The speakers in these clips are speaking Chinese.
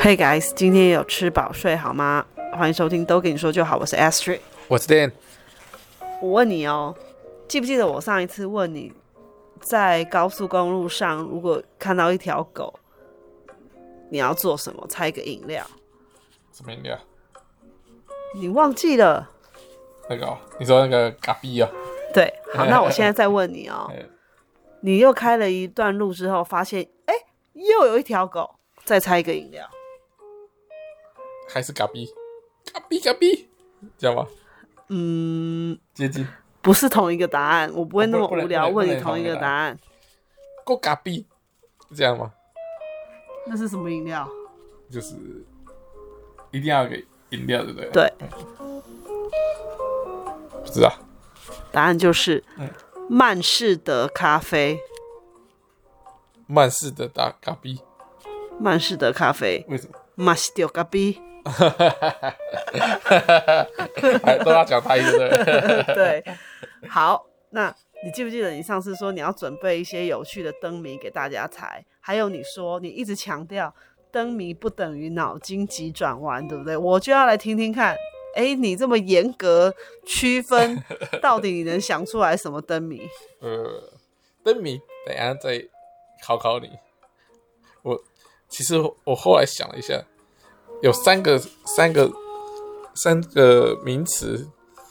Hey guys，今天有吃饱睡好吗？欢迎收听都跟你说就好，我是 Astrid，我是 Dan。我问你哦，记不记得我上一次问你，在高速公路上如果看到一条狗，你要做什么？猜一个饮料。什么饮料？你忘记了？那个、哦，你说那个咖啡啊？对，好，那我现在再问你哦，你又开了一段路之后，发现哎，又有一条狗，再猜一个饮料。还是咖啡，咖啡咖啡，知道吗？嗯，接近，不是同一个答案。我不会那么无聊问你同一个答案。够咖啡，是这样吗？那是什么饮料？就是一定要给饮料，对不对？对。不知道。答案就是曼士德咖啡。曼士德打咖啡。曼士德咖啡。为什么？马西丢咖啡。哈哈哈哈哈！都要讲台语的。对，好，那你记不记得你上次说你要准备一些有趣的灯谜给大家猜？还有你说你一直强调灯谜不等于脑筋急转弯，对不对？我就要来听听看，哎、欸，你这么严格区分，到底你能想出来什么灯谜？呃，灯谜，等一下再考考你。我其实我后来想了一下。有三个、三个、三个名词，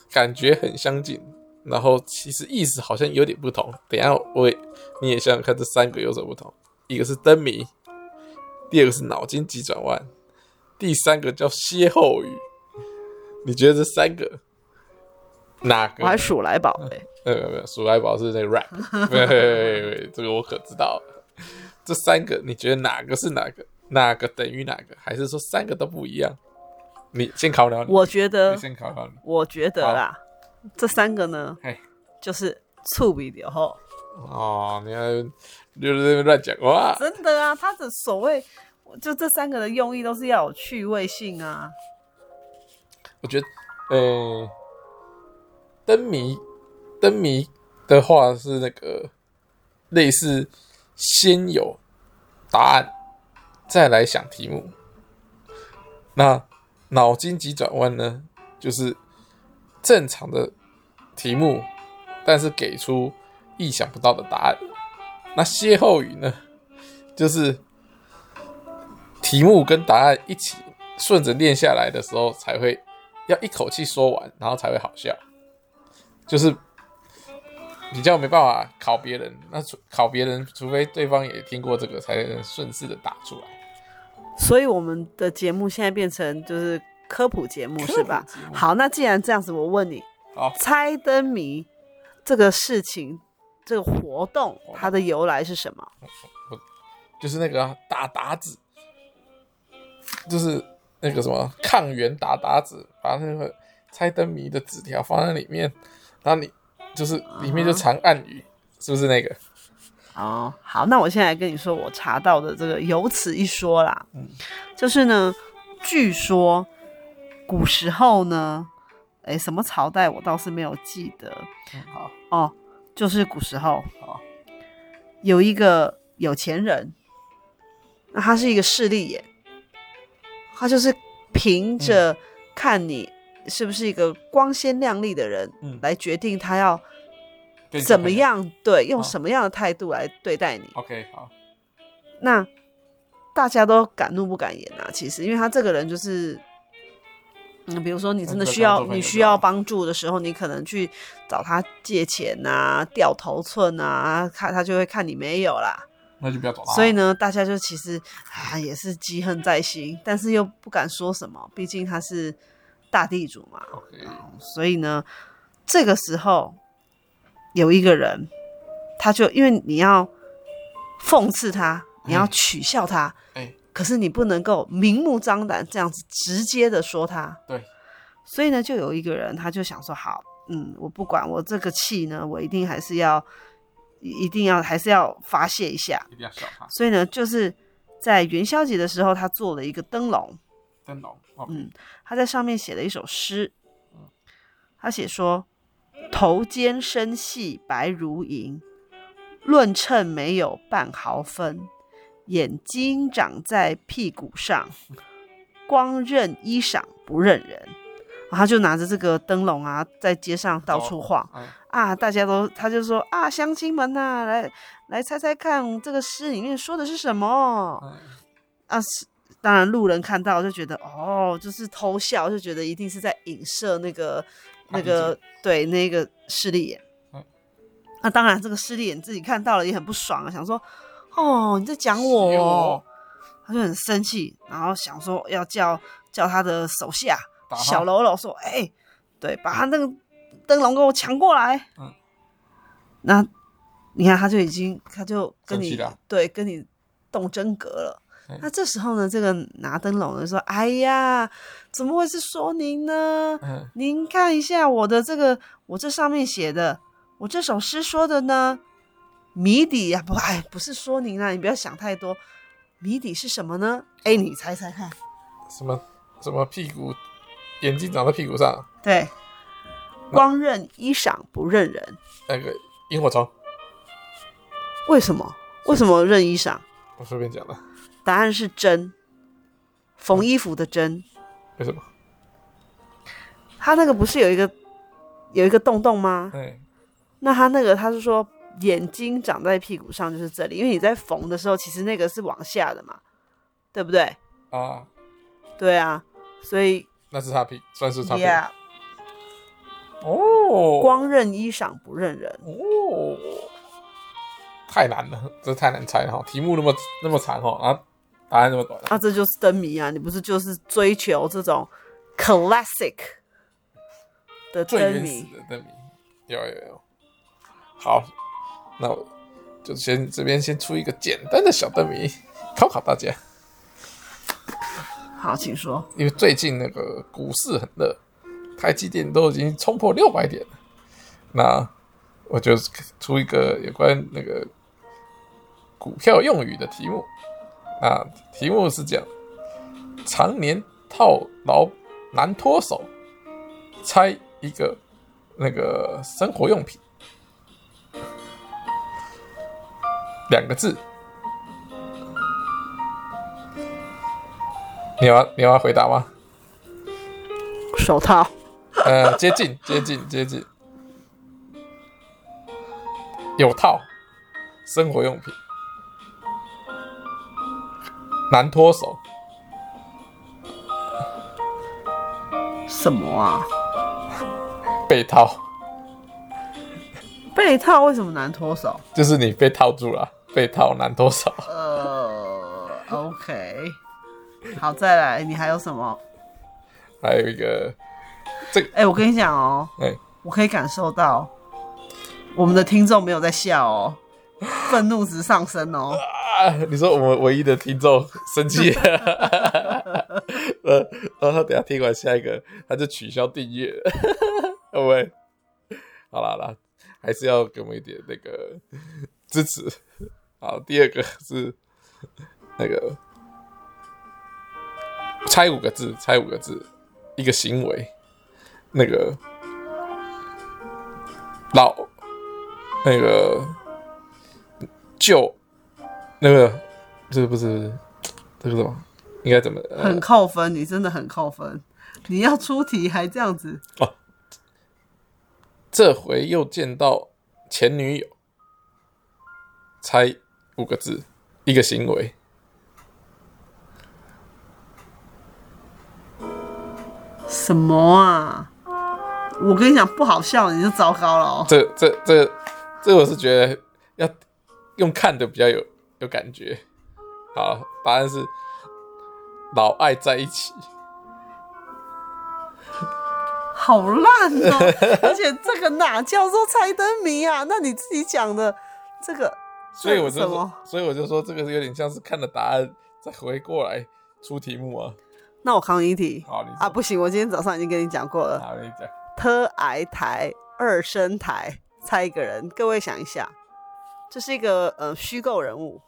感觉很相近，然后其实意思好像有点不同。等一下我也你也想想看，这三个有什么不同？一个是灯谜，第二个是脑筋急转弯，第三个叫歇后语。你觉得这三个哪个？我还数来宝 哎，没有没有，数来宝是那个 rap，这个我可知道。这三个你觉得哪个是哪个？哪个等于哪个？还是说三个都不一样？你先考考你。我觉得。先考考你。我觉得啦，这三个呢，就是醋比的吼。哦，你还就是乱讲话。真的啊，他的所谓就这三个的用意都是要有趣味性啊。我觉得，呃，灯谜，灯谜的话是那个类似先有答案。再来想题目，那脑筋急转弯呢？就是正常的题目，但是给出意想不到的答案。那歇后语呢？就是题目跟答案一起顺着念下来的时候，才会要一口气说完，然后才会好笑。就是比较没办法考别人，那除考别人，除非对方也听过这个，才能顺势的打出来。所以我们的节目现在变成就是科普节目，是吧？好，那既然这样子，我问你，猜灯谜这个事情，这个活动它的由来是什么？就是那个打打子，就是那个什么抗原打打子，把那个猜灯谜的纸条放在里面，然后你就是里面就藏暗语，uh. 是不是那个？哦，好，那我现在跟你说，我查到的这个有此一说啦，嗯，就是呢，据说古时候呢，哎，什么朝代我倒是没有记得，嗯，好，哦，就是古时候，有一个有钱人，那他是一个势利眼，他就是凭着看你是不是一个光鲜亮丽的人，嗯，来决定他要。怎么样？对，用什么样的态度来对待你？OK，好。那大家都敢怒不敢言啊。其实，因为他这个人就是，嗯，比如说你真的需要你需要帮助的时候，你可能去找他借钱啊，掉头寸啊，看他就会看你没有啦。那就不要找他。所以呢，大家就其实啊也是积恨在心，但是又不敢说什么，毕竟他是大地主嘛。所以呢，这个时候。有一个人，他就因为你要讽刺他，你要取笑他，欸，可是你不能够明目张胆这样子直接的说他，对，所以呢，就有一个人，他就想说，好，嗯，我不管，我这个气呢，我一定还是要，一定要还是要发泄一下，一定要笑他。所以呢，就是在元宵节的时候，他做了一个灯笼，灯笼，嗯，他在上面写了一首诗，他写说。头尖身细白如银，论称没有半毫分。眼睛长在屁股上，光认衣裳不认人。然后他就拿着这个灯笼啊，在街上到处晃、啊！大家都，他就说啊，乡亲们呐、啊，来来猜猜看，这个诗里面说的是什么？嗯、啊，当然路人看到就觉得哦，就是偷笑，就觉得一定是在影射那个那个对那个势利眼。嗯、那当然，这个势利眼自己看到了也很不爽啊，想说哦，你在讲我、哦，他就很生气，然后想说要叫叫他的手下。小喽啰说：“哎、欸，对，把他那个灯笼给我抢过来。”嗯，那你看，他就已经，他就跟你对跟你动真格了。嗯、那这时候呢，这个拿灯笼的说：“哎呀，怎么会是说您呢？嗯、您看一下我的这个，我这上面写的，我这首诗说的呢，谜底呀，不，哎，不是说您啊，你不要想太多。谜底是什么呢？哎，你猜猜看，什么什么屁股？”眼睛长在屁股上，对，光认衣裳不认人。那个萤火虫，为什么？为什么认衣裳？我随便讲的。答案是针，缝衣服的针。为什么？他那个不是有一个有一个洞洞吗？对。那他那个他是说眼睛长在屁股上就是这里，因为你在缝的时候，其实那个是往下的嘛，对不对？啊，对啊，所以。那是他屁，算是他屁。Yeah. 哦，光认衣裳不认人。哦，太难了，这太难猜了哈。题目那么那么长哈，啊，答案这么短。啊，这就是灯谜啊！你不是就是追求这种 classic 的灯谜？有有有。好，那我就先这边先出一个简单的小灯谜，考考大家。好，请说。因为最近那个股市很热，台积电都已经冲破六百点了。那我就出一个有关那个股票用语的题目。啊，题目是讲：常年套牢难脱手，猜一个那个生活用品，两个字。你要你要回答吗？手套。呃，接近接近接近，有套，生活用品，难脱手。什么啊？被套。被套为什么难脱手？就是你被套住了，被套难脱手。呃，OK。好，再来，你还有什么？还有一个，这个，哎、欸，我跟你讲哦，哎、欸，我可以感受到我们的听众没有在笑哦，愤怒值上升哦。你说我们唯一的听众生气了，呃，然后他等下听完下一个，他就取消订阅，会不会？好啦好啦，还是要给我们一点那个支持。好，第二个是 那个。猜五个字，猜五个字，一个行为，那个老，那个旧，那个这个不是这个什么？应该怎么？很扣分，你真的很扣分。你要出题还这样子哦？这回又见到前女友，猜五个字，一个行为。什么啊！我跟你讲，不好笑你就糟糕了哦。这、这、这、这，我是觉得要用看的比较有有感觉。好，答案是老爱在一起。好烂哦！而且这个哪叫做猜灯谜啊？那你自己讲的这个，所以我就说，所以我就说，这个是有点像是看了答案再回过来出题目啊。那我考你一题。好，啊，不行，我今天早上已经跟你讲过了。好，你讲。特矮台二声台，猜一个人。各位想一下，这是一个呃虚构人物。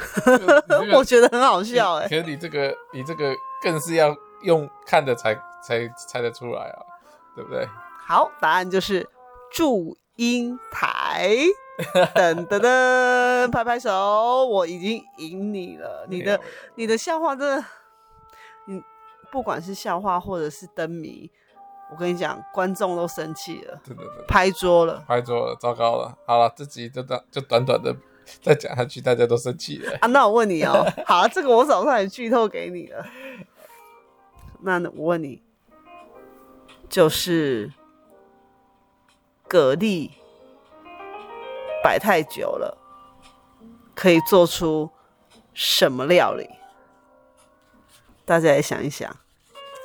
我觉得很好笑哎。可是你这个，你这个更是要用看的才才猜得出来啊，对不对？好，答案就是祝英台。噔噔噔，拍拍手，我已经赢你了。你的你的笑话真的，你不管是笑话或者是灯谜，我跟你讲，观众都生气了，对对对，拍桌了，拍桌了，糟糕了。好了，这集就短就短短的 再讲下去，大家都生气了啊。那我问你哦，好，这个我早上也剧透给你了。那我问你，就是蛤蜊摆太久了，可以做出什么料理？大家也想一想。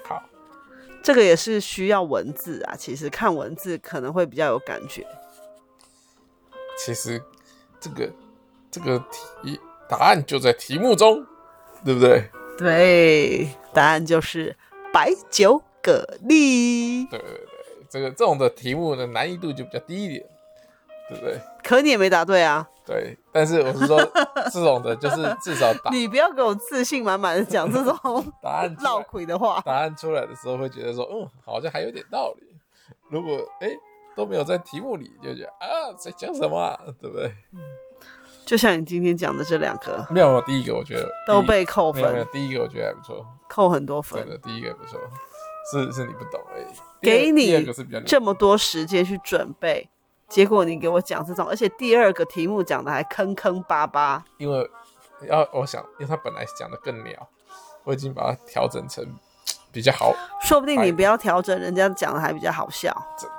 好，这个也是需要文字啊。其实看文字可能会比较有感觉。其实这个这个题答案就在题目中，对不对？对，答案就是。白酒蛤蜊，对对对，这个这种的题目的难易度就比较低一点，对不对？可你也没答对啊。对，但是我是说，这种的就是至少答。你不要给我自信满满的讲这种答案绕口的话。答案出来的时候会觉得说，嗯，好像还有点道理。如果哎都没有在题目里，就觉得啊在讲什么啊，对不对？就像你今天讲的这两个，没有，第一个我觉得都被扣分。没有，第一个我觉得还不错，扣很多分。对的，第一个不错，是是你不懂而已。给你这么多时间去准备，结果你给我讲这种，而且第二个题目讲的还坑坑巴巴。因为要我想，因为他本来讲的更鸟，我已经把它调整成比较好。说不定你不要调整，人家讲的还比较好笑。真的，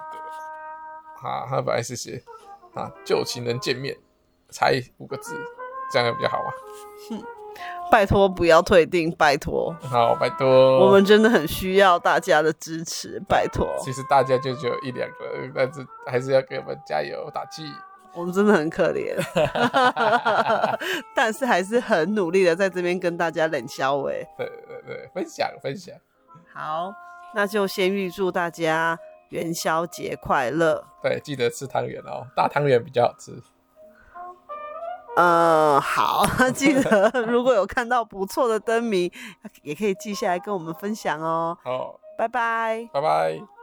他他本来是写啊旧情人见面。才五个字，这样比较好啊。哼，拜托不要退订，拜托。好，拜托。我们真的很需要大家的支持，拜托。其实大家就只有一两个，但是还是要给我们加油打气。我们真的很可怜，但是还是很努力的在这边跟大家冷笑喂。对对对，分享分享。好，那就先预祝大家元宵节快乐。对，记得吃汤圆哦，大汤圆比较好吃。嗯，好，记得如果有看到不错的灯谜，也可以记下来跟我们分享哦。好，拜拜，拜拜。